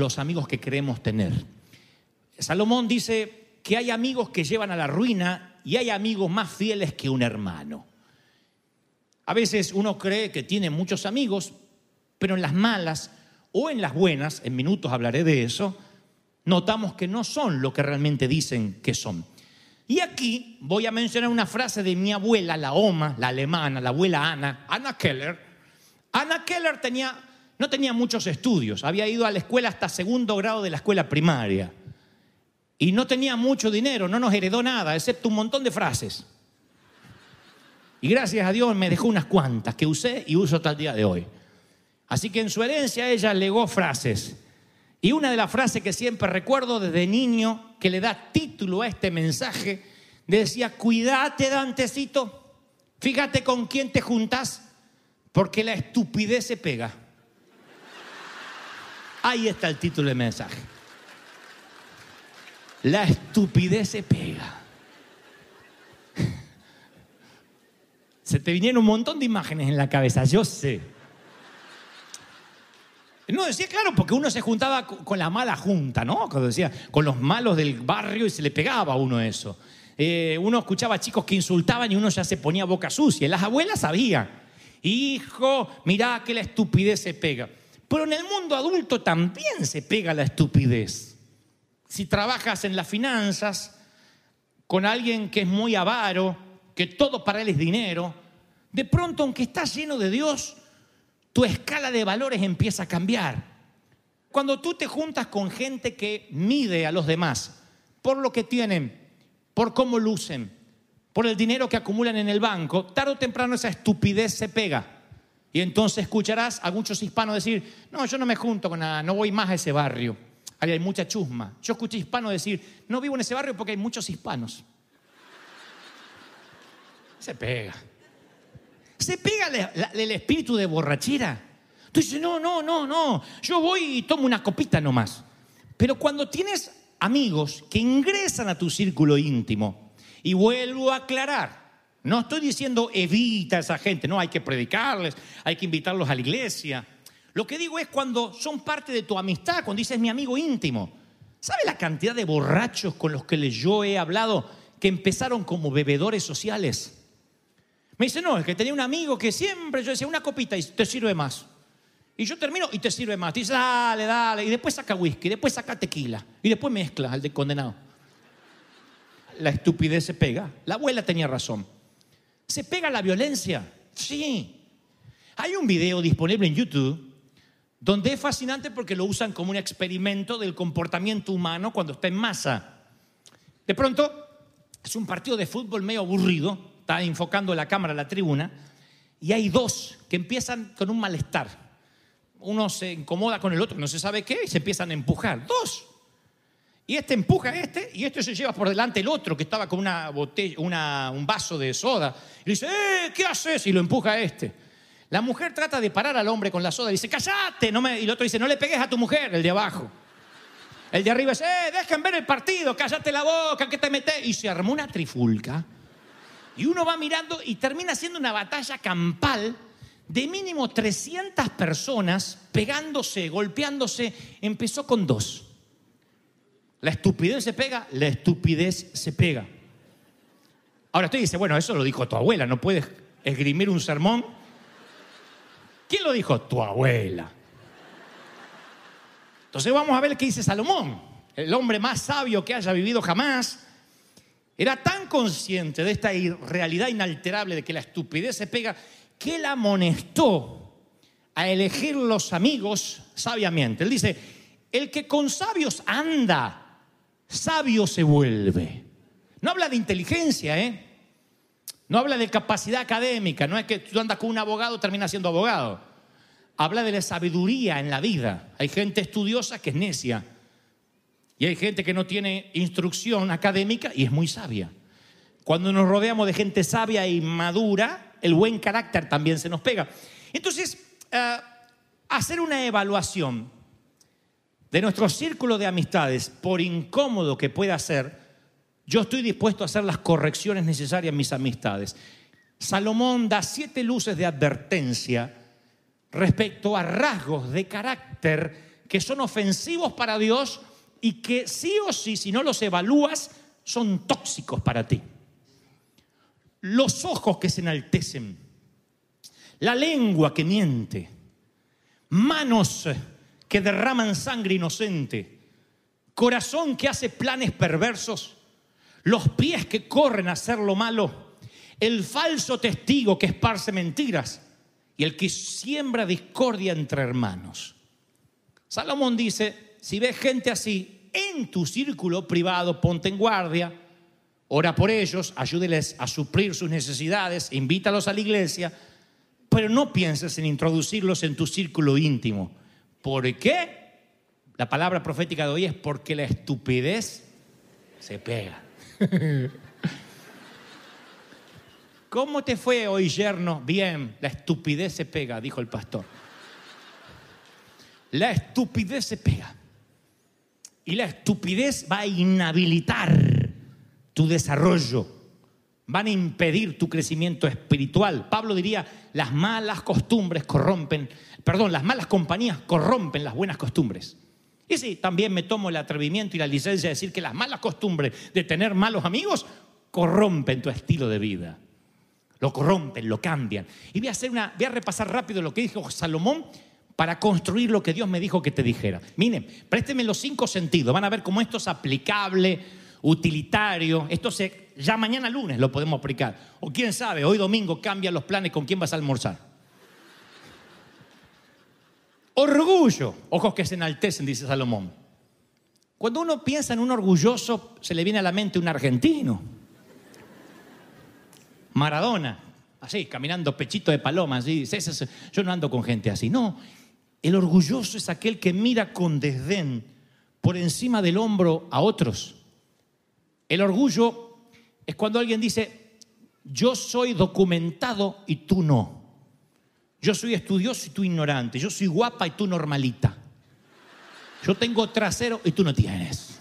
los amigos que queremos tener. Salomón dice que hay amigos que llevan a la ruina y hay amigos más fieles que un hermano. A veces uno cree que tiene muchos amigos, pero en las malas o en las buenas, en minutos hablaré de eso, notamos que no son lo que realmente dicen que son. Y aquí voy a mencionar una frase de mi abuela, la Oma, la alemana, la abuela Ana, Ana Keller. Ana Keller tenía, no tenía muchos estudios, había ido a la escuela hasta segundo grado de la escuela primaria. Y no tenía mucho dinero, no nos heredó nada, excepto un montón de frases. Y gracias a Dios me dejó unas cuantas que usé y uso hasta el día de hoy. Así que en su herencia ella legó frases. Y una de las frases que siempre recuerdo desde niño, que le da título a este mensaje, decía, cuídate Dantecito, fíjate con quién te juntas, porque la estupidez se pega. Ahí está el título del mensaje. La estupidez se pega. Se te vinieron un montón de imágenes en la cabeza, yo sé. No, decía claro, porque uno se juntaba co- con la mala junta, ¿no? Cuando decía, con los malos del barrio y se le pegaba a uno eso. Eh, uno escuchaba chicos que insultaban y uno ya se ponía boca sucia. Las abuelas sabían. Hijo, mirá que la estupidez se pega. Pero en el mundo adulto también se pega la estupidez. Si trabajas en las finanzas, con alguien que es muy avaro, que todo para él es dinero, de pronto, aunque estás lleno de Dios, tu escala de valores empieza a cambiar. Cuando tú te juntas con gente que mide a los demás por lo que tienen, por cómo lucen, por el dinero que acumulan en el banco, tarde o temprano esa estupidez se pega. Y entonces escucharás a muchos hispanos decir, no, yo no me junto con nada, no voy más a ese barrio. Ahí hay mucha chusma. Yo escuché hispanos decir, no vivo en ese barrio porque hay muchos hispanos. Se pega. Se pega la- el espíritu de borrachera. Tú dices, no, no, no, no, yo voy y tomo una copita nomás. Pero cuando tienes amigos que ingresan a tu círculo íntimo, y vuelvo a aclarar, no estoy diciendo evita a esa gente, no, hay que predicarles, hay que invitarlos a la iglesia. Lo que digo es cuando son parte de tu amistad, cuando dices mi amigo íntimo. ¿Sabe la cantidad de borrachos con los que yo he hablado que empezaron como bebedores sociales? Me dice, no, es que tenía un amigo que siempre yo decía una copita y te sirve más. Y yo termino y te sirve más. Te dice, dale, dale. Y después saca whisky, después saca tequila. Y después mezcla al de condenado. La estupidez se pega. La abuela tenía razón. ¿Se pega la violencia? Sí. Hay un video disponible en YouTube donde es fascinante porque lo usan como un experimento del comportamiento humano cuando está en masa. De pronto, es un partido de fútbol medio aburrido, está enfocando la cámara a la tribuna, y hay dos que empiezan con un malestar. Uno se incomoda con el otro, no se sabe qué, y se empiezan a empujar. Dos. Y este empuja a este, y este se lleva por delante el otro que estaba con una botella, una- un vaso de soda. Y le dice, ¡eh! ¿Qué haces? Y lo empuja a este. La mujer trata de parar al hombre con la soda y dice, ¡cállate! No me... Y el otro dice, no le pegues a tu mujer, el de abajo. El de arriba dice, ¡eh! Dejen ver el partido, cállate la boca, ¿qué te metes? Y se armó una trifulca. Y uno va mirando y termina siendo una batalla campal de mínimo 300 personas pegándose, golpeándose. Empezó con dos. La estupidez se pega, la estupidez se pega. Ahora usted dice, bueno, eso lo dijo tu abuela, no puedes esgrimir un sermón. ¿Quién lo dijo? Tu abuela. Entonces vamos a ver qué dice Salomón, el hombre más sabio que haya vivido jamás. Era tan consciente de esta realidad inalterable de que la estupidez se pega, que él amonestó a elegir los amigos sabiamente. Él dice, el que con sabios anda, sabio se vuelve. No habla de inteligencia, ¿eh? No habla de capacidad académica, no es que tú andas con un abogado terminas siendo abogado. Habla de la sabiduría en la vida. Hay gente estudiosa que es necia. Y hay gente que no tiene instrucción académica y es muy sabia. Cuando nos rodeamos de gente sabia y madura, el buen carácter también se nos pega. Entonces, eh, hacer una evaluación de nuestro círculo de amistades, por incómodo que pueda ser, yo estoy dispuesto a hacer las correcciones necesarias en mis amistades. Salomón da siete luces de advertencia respecto a rasgos de carácter que son ofensivos para Dios y que sí o sí, si no los evalúas, son tóxicos para ti. Los ojos que se enaltecen, la lengua que miente, manos que derraman sangre inocente, corazón que hace planes perversos, los pies que corren a hacer lo malo, el falso testigo que esparce mentiras. Y el que siembra discordia entre hermanos. Salomón dice, si ves gente así en tu círculo privado, ponte en guardia, ora por ellos, ayúdeles a suplir sus necesidades, invítalos a la iglesia, pero no pienses en introducirlos en tu círculo íntimo. ¿Por qué? La palabra profética de hoy es porque la estupidez se pega. ¿Cómo te fue hoy, yerno? Bien, la estupidez se pega, dijo el pastor. La estupidez se pega. Y la estupidez va a inhabilitar tu desarrollo, van a impedir tu crecimiento espiritual. Pablo diría, las malas costumbres corrompen, perdón, las malas compañías corrompen las buenas costumbres. Y sí, también me tomo el atrevimiento y la licencia de decir que las malas costumbres de tener malos amigos corrompen tu estilo de vida lo corrompen, lo cambian. Y voy a, hacer una, voy a repasar rápido lo que dijo Salomón para construir lo que Dios me dijo que te dijera. Miren, présteme los cinco sentidos, van a ver cómo esto es aplicable, utilitario. Esto se, ya mañana lunes lo podemos aplicar. O quién sabe, hoy domingo cambian los planes con quién vas a almorzar. Orgullo, ojos que se enaltecen, dice Salomón. Cuando uno piensa en un orgulloso, se le viene a la mente un argentino Maradona, así, caminando pechito de paloma, así. Yo no ando con gente así. No, el orgulloso es aquel que mira con desdén por encima del hombro a otros. El orgullo es cuando alguien dice, yo soy documentado y tú no. Yo soy estudioso y tú ignorante. Yo soy guapa y tú normalita. Yo tengo trasero y tú no tienes.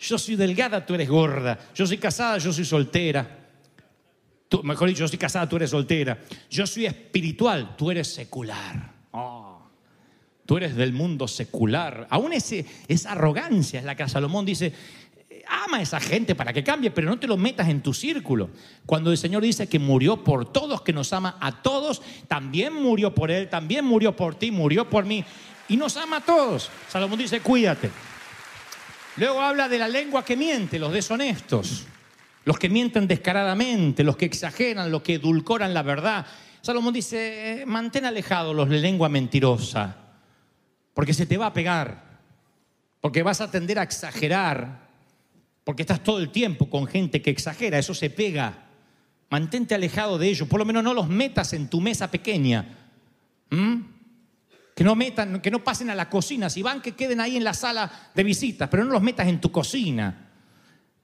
Yo soy delgada, tú eres gorda. Yo soy casada, yo soy soltera. Tú, mejor dicho, yo soy casada, tú eres soltera. Yo soy espiritual, tú eres secular. Oh, tú eres del mundo secular. Aún esa arrogancia es la que Salomón dice, ama a esa gente para que cambie, pero no te lo metas en tu círculo. Cuando el Señor dice que murió por todos, que nos ama a todos, también murió por Él, también murió por ti, murió por mí, y nos ama a todos. Salomón dice, cuídate. Luego habla de la lengua que miente, los deshonestos, los que mienten descaradamente, los que exageran, los que edulcoran la verdad. Salomón dice, eh, mantén alejados los de lengua mentirosa, porque se te va a pegar, porque vas a tender a exagerar, porque estás todo el tiempo con gente que exagera, eso se pega. Mantente alejado de ellos, por lo menos no los metas en tu mesa pequeña. Que no metan, que no pasen a la cocina. Si van, que queden ahí en la sala de visitas, pero no los metas en tu cocina.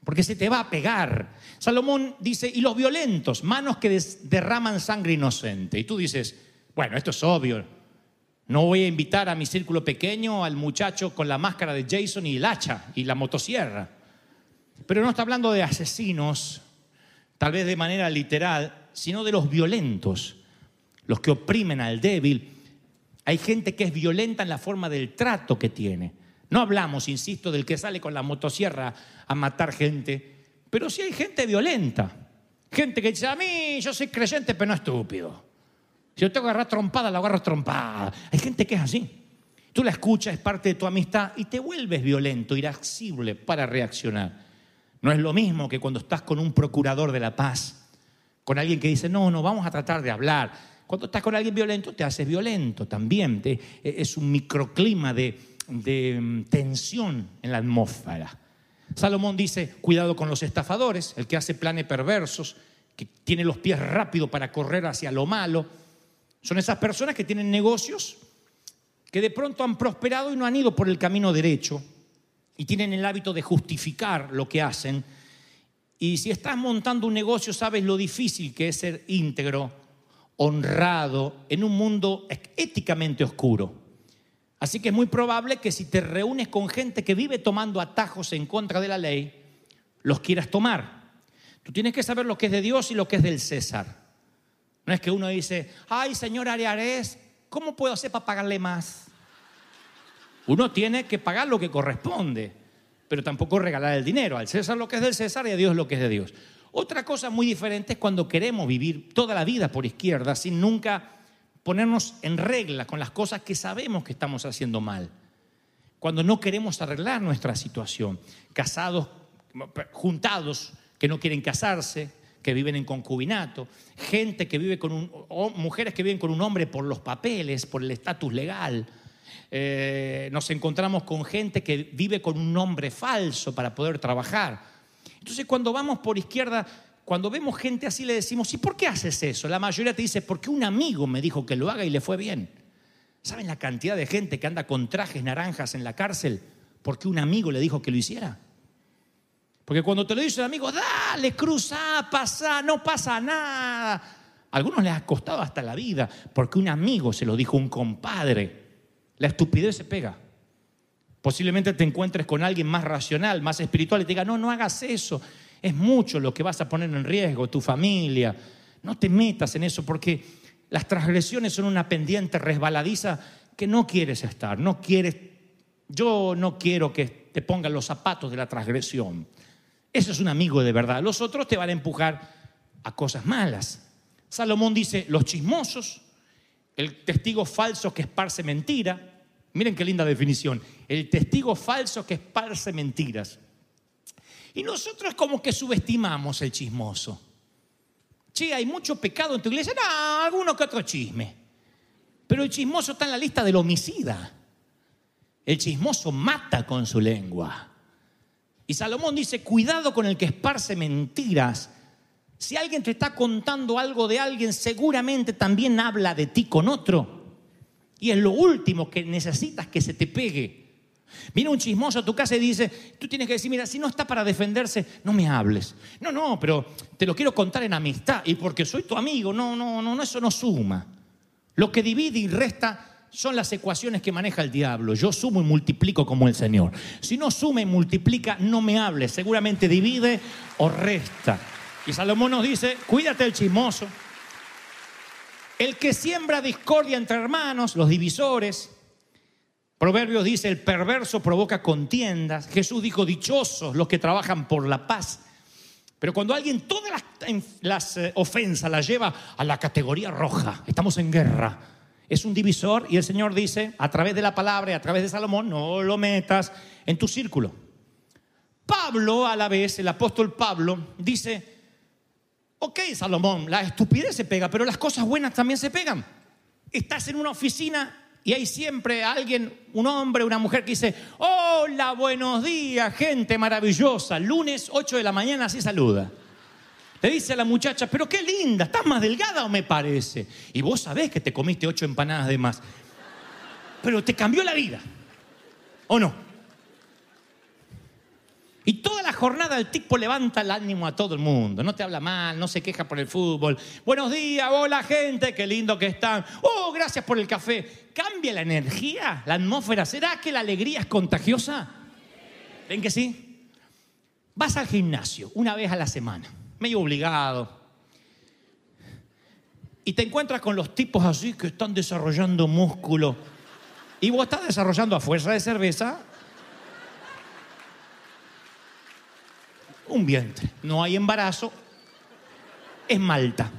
Porque se te va a pegar. Salomón dice, y los violentos, manos que derraman sangre inocente. Y tú dices, bueno, esto es obvio. No voy a invitar a mi círculo pequeño al muchacho con la máscara de Jason y el hacha y la motosierra. Pero no está hablando de asesinos, tal vez de manera literal, sino de los violentos, los que oprimen al débil, hay gente que es violenta en la forma del trato que tiene. No hablamos, insisto, del que sale con la motosierra a matar gente, pero sí hay gente violenta. Gente que dice, a mí yo soy creyente, pero no estúpido. Si yo tengo que agarrar trompada, la agarro trompada. Hay gente que es así. Tú la escuchas, es parte de tu amistad y te vuelves violento, irascible para reaccionar. No es lo mismo que cuando estás con un procurador de la paz, con alguien que dice, no, no, vamos a tratar de hablar. Cuando estás con alguien violento, te haces violento también. Te- es un microclima de, de, mm, tensión en la atmósfera. Salomón dice, cuidado con los estafadores, el que hace planes perversos, que tiene los pies rápidos para correr hacia lo malo. Son esas personas que tienen negocios que de pronto han prosperado y no han ido por el camino derecho y tienen el hábito de justificar lo que hacen. Y si estás montando un negocio, sabes lo difícil que es ser íntegro, honrado, en un mundo éticamente oscuro. Así que es muy probable que si te reúnes con gente que vive tomando atajos en contra de la ley, los quieras tomar. Tú tienes que saber lo que es de Dios y lo que es del César. No es que uno dice, ay, señor Ariares, ¿cómo puedo hacer para pagarle más? Uno tiene que pagar lo que corresponde, pero tampoco regalar el dinero. Al César lo que es del César y a Dios lo que es de Dios. Otra cosa muy diferente es cuando queremos vivir toda la vida por izquierda sin nunca ponernos en regla con las cosas que sabemos que estamos haciendo mal. Cuando no queremos arreglar nuestra situación. Casados, juntados, que no quieren casarse, que viven en concubinato, gente que vive con un, mujeres que viven con un hombre por los papeles, por el estatus legal. Eh, nos encontramos con gente que vive con un nombre falso para poder trabajar. Entonces cuando vamos por izquierda, cuando vemos gente así le decimos, ¿y por qué haces eso? La mayoría te dice, porque un amigo me dijo que lo haga y le fue bien. ¿Saben la cantidad de gente que anda con trajes naranjas en la cárcel porque un amigo le dijo que lo hiciera? Porque cuando te lo dice el amigo, dale, cruza, pasa, no pasa nada. A algunos les ha costado hasta la vida porque un amigo se lo dijo un compadre. La estupidez se pega. Posiblemente te encuentres con alguien más racional, más espiritual y te diga, no, no hagas eso. Es mucho lo que vas a poner en riesgo, tu familia. No te metas en eso porque las transgresiones son una pendiente resbaladiza que no quieres estar, no quieres, yo no quiero que te pongan los zapatos de la transgresión. Eso es un amigo de verdad. Los otros te van a empujar a cosas malas. Salomón dice, los chismosos, el testigo falso que esparce mentira. Miren qué linda definición. El testigo falso que esparce mentiras. Y nosotros como que subestimamos el chismoso. Che, hay mucho pecado en tu iglesia. No, alguno que otro chisme. Pero el chismoso está en la lista del homicida. El chismoso mata con su lengua. Y Salomón dice, cuidado con el que esparce mentiras. Si alguien te está contando algo de alguien, seguramente también habla de ti con otro. Y es lo último que necesitas que se te pegue. Viene un chismoso a tu casa y dice, tú tienes que decir, mira, si no está para defenderse, no me hables. No, no, pero te lo quiero contar en amistad y porque soy tu amigo, no, no, no, eso no suma. Lo que divide y resta son las ecuaciones que maneja el diablo. Yo sumo y multiplico como el Señor. Si no suma y multiplica, no me hables. Seguramente divide o resta. Y Salomón nos dice, cuídate del chismoso. El que siembra discordia entre hermanos, los divisores. Proverbios dice, el perverso provoca contiendas. Jesús dijo, dichosos los que trabajan por la paz. Pero cuando alguien todas las, las eh, ofensas las lleva a la categoría roja, estamos en guerra. Es un divisor y el Señor dice, a través de la palabra y a través de Salomón, no lo metas en tu círculo. Pablo, a la vez, el apóstol Pablo, dice, ok, Salomón, la estupidez se pega, pero las cosas buenas también se pegan. Estás en una oficina y hay siempre alguien, un hombre, una mujer que dice, hola, buenos días, gente maravillosa. Lunes 8 de la mañana así saluda. Te dice la muchacha, pero qué linda, ¿estás más delgada o me parece? Y vos sabés que te comiste ocho empanadas de más. Pero te cambió la vida. ¿O no? Y toda la jornada el tipo levanta el ánimo a todo el mundo. No te habla mal, no se queja por el fútbol. Buenos días, hola gente, qué lindo que están. Oh, gracias por el café. ¿Cambia la energía, la atmósfera? ¿Será que la alegría es contagiosa? ¿Ven que sí? Vas al gimnasio una vez a la semana, medio obligado. Y te encuentras con los tipos así que están desarrollando músculo. Y vos estás desarrollando a fuerza de cerveza un vientre. No hay embarazo, es Malta.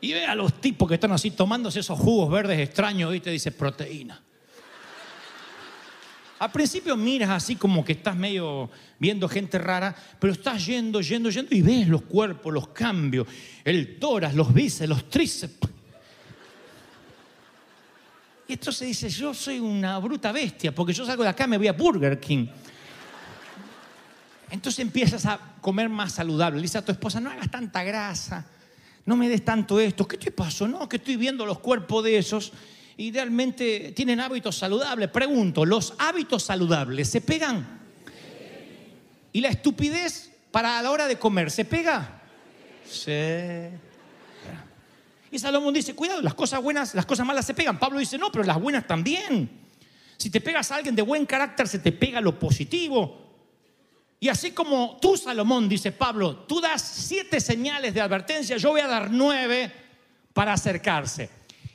Y ve a los tipos que están así tomándose esos jugos verdes extraños, ¿viste? Dice proteína. Al principio miras así como que estás medio viendo gente rara, pero estás yendo, yendo, yendo y ves los cuerpos, los cambios, el tórax, los bíceps, los tríceps. Y esto se dice, yo soy una bruta bestia, porque yo salgo de acá, me voy a Burger King. Entonces empiezas a comer más saludable. Le dices a tu esposa, no hagas tanta grasa, no me des tanto esto. ¿Qué te pasó? No, que estoy viendo los cuerpos de esos y realmente tienen hábitos saludables. Pregunto, ¿los hábitos saludables se pegan? ¿Y la estupidez para la hora de comer se pega? Sí. Y Salomón dice, cuidado, las cosas buenas, las cosas malas se pegan. Pablo dice, no, pero las buenas también. Si te pegas a alguien de buen carácter, se te pega lo positivo. Y así como tú, Salomón, dice Pablo, tú das siete señales de advertencia, yo voy a dar nueve para acercarse.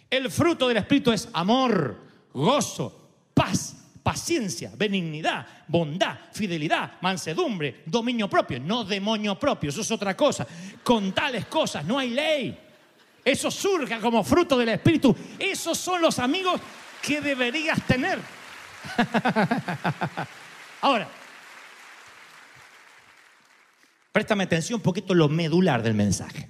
El fruto del Espíritu es amor, gozo, paz, paciencia, benignidad, bondad, fidelidad, mansedumbre, dominio propio, no demonio propio, eso es otra cosa. Con tales cosas no hay ley. Eso surge como fruto del Espíritu. Esos son los amigos que deberías tener. Ahora, préstame atención un poquito lo medular del mensaje.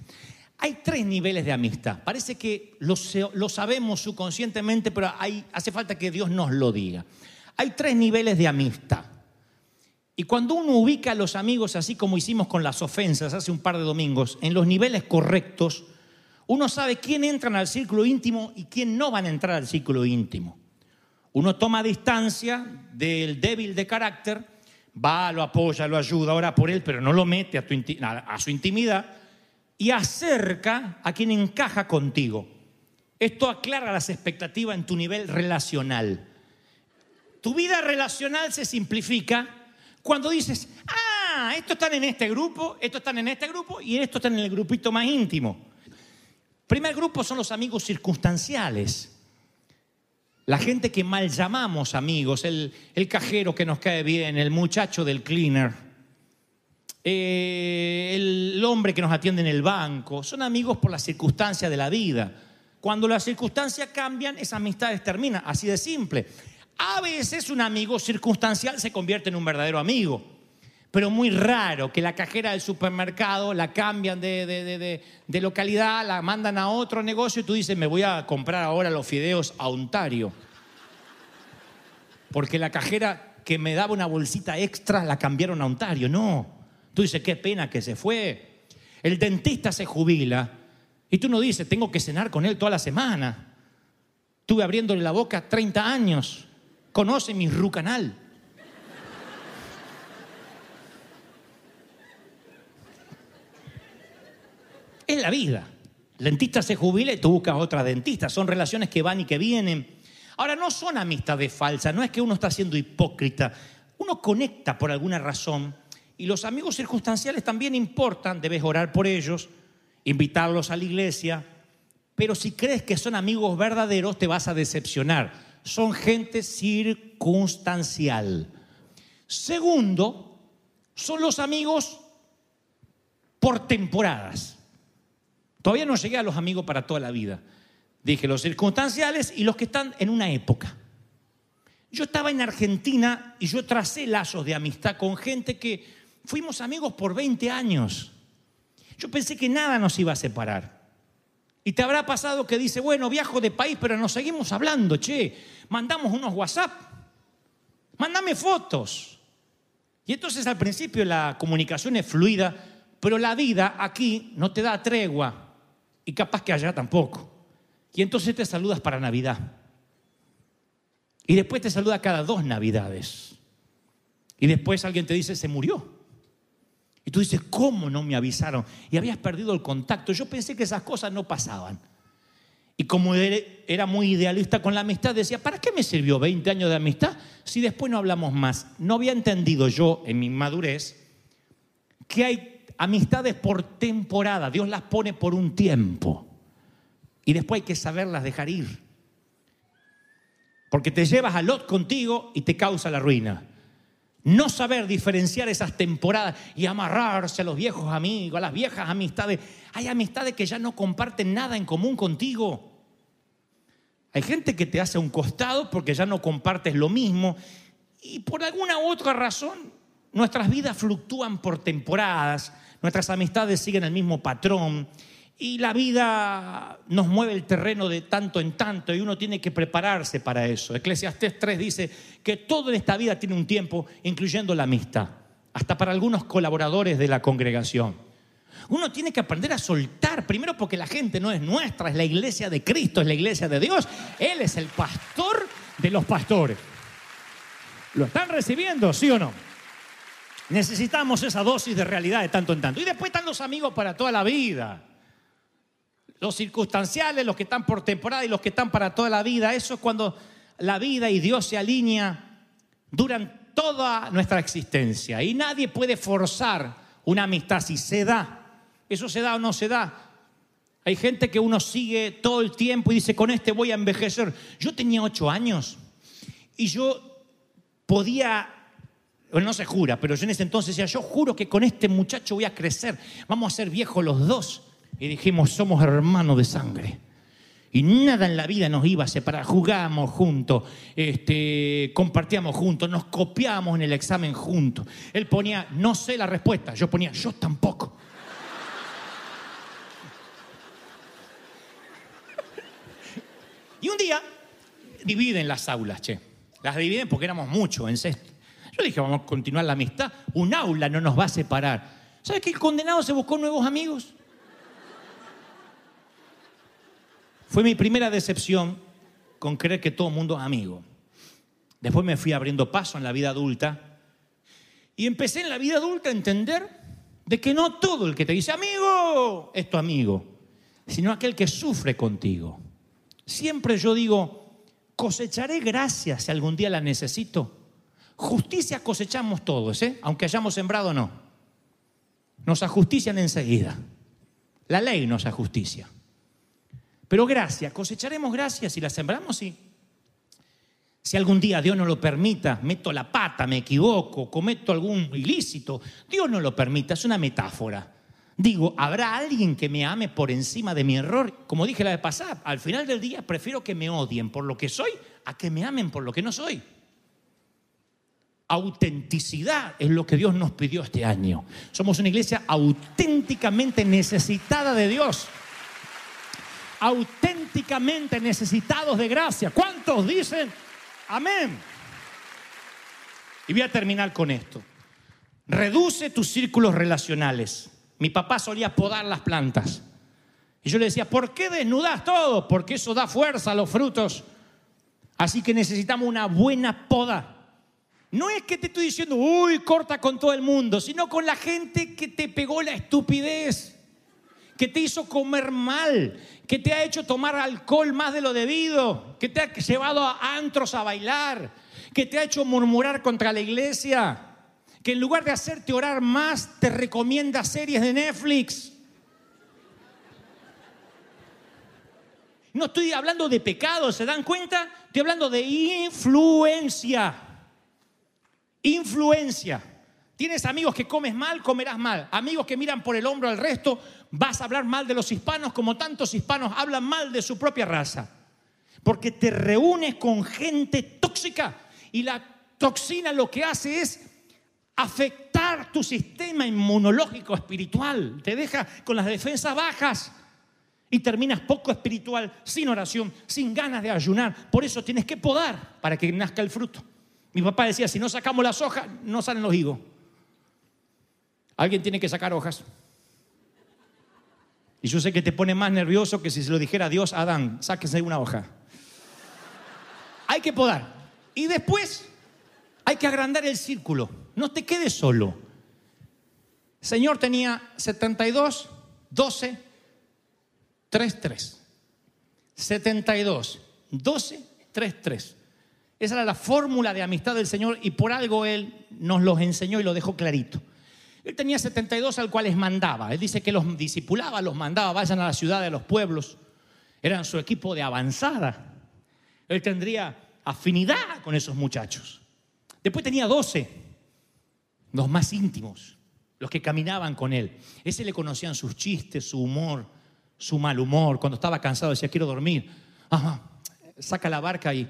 Hay tres niveles de amistad. Parece que lo, lo sabemos subconscientemente, pero hay- hace falta que Dios nos lo diga. Hay tres niveles de amistad. Y cuando uno ubica a los amigos, así como hicimos con las ofensas hace un par de domingos, en los niveles correctos, uno sabe quién entran al círculo íntimo y quién no van a entrar al círculo íntimo. Uno toma distancia del débil de carácter, va, lo apoya, lo ayuda, ora por él, pero no lo mete a su intimidad y acerca a quien encaja contigo. Esto aclara las expectativas en tu nivel relacional. Tu vida relacional se simplifica cuando dices, ah, estos están en este grupo, estos están en este grupo y estos están en el grupito más íntimo. Primer grupo son los amigos circunstanciales. La gente que mal llamamos amigos, el, el cajero que nos cae bien, el muchacho del cleaner, eh, el hombre que nos atiende en el banco, son amigos por las circunstancias de la vida. Cuando las circunstancias cambian, esas amistades terminan, así de simple. A veces un amigo circunstancial se convierte en un verdadero amigo, pero muy raro que la cajera del supermercado la cambian de, de- de- de- de localidad, la mandan a otro negocio y tú dices, me voy a comprar ahora los fideos a Ontario. Porque la cajera que me daba una bolsita extra la cambiaron a Ontario. No. Tú dices, qué pena que se fue. El dentista se jubila y tú no dices, tengo que cenar con él toda la semana. Estuve abriéndole la boca 30 años. Conoce mi rucanal. Es la vida. El dentista se jubila y tú buscas otra dentista. Son relaciones que van y que vienen. Ahora, no son amistades falsas, no es que uno está siendo hipócrita. Uno conecta por alguna razón y los amigos circunstanciales también importan. Debes orar por ellos, invitarlos a la iglesia. Pero si crees que son amigos verdaderos, te vas a decepcionar. Son gente circunstancial. Segundo, son los amigos por temporadas. Todavía no llegué a los amigos para toda la vida. Dije los circunstanciales y los que están en una época. Yo estaba en Argentina y yo tracé lazos de amistad con gente que fuimos amigos por 20 años. Yo pensé que nada nos iba a separar. Y te habrá pasado que dice, bueno, viajo de país, pero nos seguimos hablando, che, mandamos unos WhatsApp, mándame fotos. Y entonces al principio la comunicación es fluida, pero la vida aquí no te da tregua y capaz que allá tampoco. Y entonces te saludas para Navidad. Y después te saluda cada dos Navidades. Y después alguien te dice, se murió. Y tú dices, ¿cómo no me avisaron? Y habías perdido el contacto. Yo pensé que esas cosas no pasaban. Y como era muy idealista con la amistad, decía, ¿para qué me sirvió 20 años de amistad si después no hablamos más? No había entendido yo, en mi madurez, que hay amistades por temporada. Dios las pone por un tiempo. Y después hay que saberlas dejar ir. Porque te llevas a Lot contigo y te causa la ruina. No saber diferenciar esas temporadas y amarrarse a los viejos amigos, a las viejas amistades. Hay amistades que ya no comparten nada en común contigo. Hay gente que te hace un costado porque ya no compartes lo mismo y por alguna u otra razón nuestras vidas fluctúan por temporadas, nuestras amistades siguen el mismo patrón y la vida nos mueve el terreno de tanto en tanto y uno tiene que prepararse para eso. Eclesiastés 3 dice que todo en esta vida tiene un tiempo, incluyendo la amistad, hasta para algunos colaboradores de la congregación. Uno tiene que aprender a soltar, primero porque la gente no es nuestra, es la iglesia de Cristo, es la iglesia de Dios. Él es el pastor de los pastores. ¿Lo están recibiendo, sí o no? Necesitamos esa dosis de realidad de tanto en tanto. Y después están los amigos para toda la vida. Los circunstanciales, los que están por temporada y los que están para toda la vida. Eso es cuando la vida y Dios se alinea, duran toda nuestra existencia. Y nadie puede forzar una amistad si se da. Eso se da o no se da. Hay gente que uno sigue todo el tiempo y dice, con este voy a envejecer. Yo tenía ocho años y yo podía, bueno, no se jura, pero yo en ese entonces decía, yo juro que con este muchacho voy a crecer, vamos a ser viejos los dos. Y dijimos, somos hermanos de sangre. Y nada en la vida nos iba a separar. Jugábamos juntos, este, compartíamos juntos, nos copiábamos en el examen juntos. Él ponía, no sé la respuesta. Yo ponía, yo tampoco. Y un día dividen las aulas, che. Las dividen porque éramos muchos en sexto. Yo dije, vamos a continuar la amistad. Un aula no nos va a separar. ¿Sabes que el condenado se buscó nuevos amigos? Fue mi primera decepción con creer que todo el mundo es amigo. Después me fui abriendo paso en la vida adulta y empecé en la vida adulta a entender de que no todo el que te dice amigo es tu amigo, sino aquel que sufre contigo. Siempre yo digo, cosecharé gracias si algún día la necesito. Justicia cosechamos todos, ¿eh? aunque hayamos sembrado no. Nos ajustician enseguida. La ley nos ajusticia. Pero gracias, cosecharemos gracias si la sembramos, sí. Si algún día Dios no lo permita, meto la pata, me equivoco, cometo algún ilícito, Dios no lo permita, es una metáfora. Digo, ¿habrá alguien que me ame por encima de mi error? Como dije la vez pasada, al final del día prefiero que me odien por lo que soy a que me amen por lo que no soy. Autenticidad es lo que Dios nos pidió este año. Somos una iglesia auténticamente necesitada de Dios. Auténticamente necesitados de gracia. ¿Cuántos dicen amén? Y voy a terminar con esto. Reduce tus círculos relacionales. Mi papá solía podar las plantas. Y yo le decía, ¿por qué desnudas todo? Porque eso da fuerza a los frutos. Así que necesitamos una buena poda. No es que te estoy diciendo, uy, corta con todo el mundo, sino con la gente que te pegó la estupidez, que te hizo comer mal, que te ha hecho tomar alcohol más de lo debido, que te ha llevado a antros a bailar, que te ha hecho murmurar contra la iglesia, que en lugar de hacerte orar más, te recomienda series de Netflix. No estoy hablando de pecado, ¿se dan cuenta? Estoy hablando de influencia. Influencia. Tienes amigos que comes mal, comerás mal. Amigos que miran por el hombro al resto, vas a hablar mal de los hispanos como tantos hispanos hablan mal de su propia raza. Porque te reúnes con gente tóxica y la toxina lo que hace es afectar tu sistema inmunológico espiritual. Te deja con las defensas bajas y terminas poco espiritual, sin oración, sin ganas de ayunar. Por eso tienes que podar para que nazca el fruto. Mi papá decía, si no sacamos las hojas, no salen los higos. Alguien tiene que sacar hojas. Y yo sé que te pone más nervioso que si se lo dijera Dios Adán, sáquese una hoja. Hay que podar. Y después hay que agrandar el círculo. No te quedes solo. Señor tenía 72, 12, 3, 3. 72, 12, 3, 3. Esa era la fórmula de amistad del Señor y por algo Él nos los enseñó y lo dejó clarito. Él tenía 72 al cual les mandaba. Él dice que los discipulaba, los mandaba, vayan a la ciudad, a los pueblos. Eran su equipo de avanzada. Él tendría afinidad con esos muchachos. Después tenía 12. los más íntimos, los que caminaban con él. Ese le conocían sus chistes, su humor, su mal humor. Cuando estaba cansado decía, quiero dormir. Saca la barca y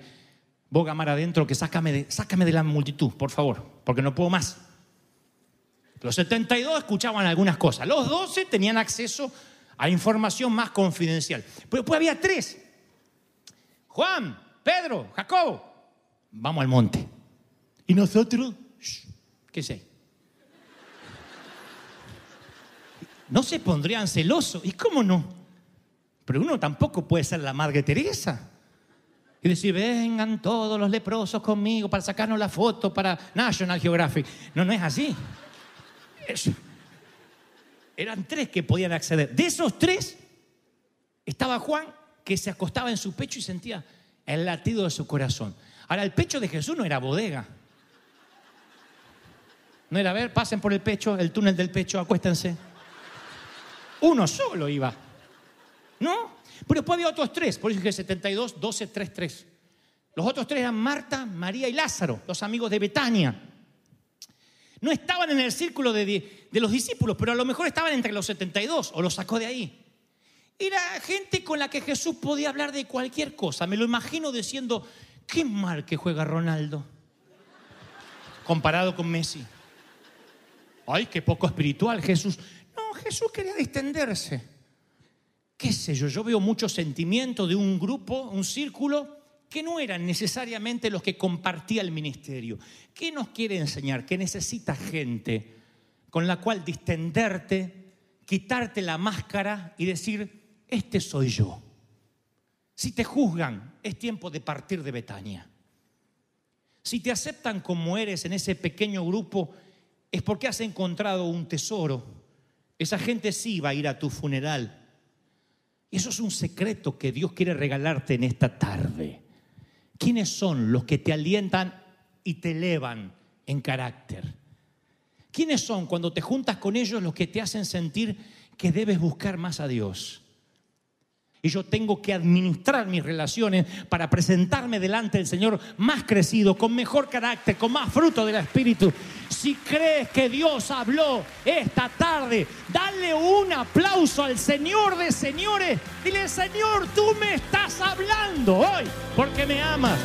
boga mar adentro, que sácame de la multitud, por favor, porque no puedo más. Los 72 escuchaban algunas cosas. Los 12 tenían acceso a información más confidencial. Pero después había tres. Juan, Pedro, Jacobo. Vamos al monte. Y nosotros, shh, ¿qué sé? No se pondrían celosos. ¿Y cómo no? Pero uno tampoco puede ser la Madre Teresa. Y decir, vengan todos los leprosos conmigo para sacarnos la foto para National Geographic. No, no es así. Eran tres que podían acceder. De esos tres, estaba Juan que se acostaba en su pecho y sentía el latido de su corazón. Ahora, el pecho de Jesús no era bodega. No era, a ver, pasen por el pecho, el túnel del pecho, acuéstense. Uno solo iba. ¿No? Pero después había otros tres, por eso dije 72, 12, 3, 3. Los otros tres eran Marta, María y Lázaro, los amigos de Betania. No estaban en el círculo de, de- los discípulos, pero a lo mejor estaban entre los 72 o los sacó de ahí. Era gente con la que Jesús podía hablar de cualquier cosa. Me lo imagino diciendo, qué mal que juega Ronaldo comparado con Messi. Ay, qué poco espiritual Jesús. No, Jesús quería distenderse. Qué sé yo, yo veo mucho sentimiento de un grupo, un círculo, que no eran necesariamente los que compartía el ministerio. ¿Qué nos quiere enseñar? Que necesitas gente con la cual distenderte, quitarte la máscara y decir, este soy yo. Si te juzgan, es tiempo de partir de Betania. Si te aceptan como eres en ese pequeño grupo, es porque has encontrado un tesoro. Esa gente sí va a ir a tu funeral. Y eso es un secreto que Dios quiere regalarte en esta tarde. ¿Quiénes son los que te alientan y te elevan en carácter? ¿Quiénes son cuando te juntas con ellos los que te hacen sentir que debes buscar más a Dios? Y yo tengo que administrar mis relaciones para presentarme delante del Señor más crecido, con mejor carácter, con más fruto del Espíritu. Si crees que Dios habló esta tarde, dale un aplauso al Señor de señores. Dile, Señor, tú me estás hablando hoy porque me amas.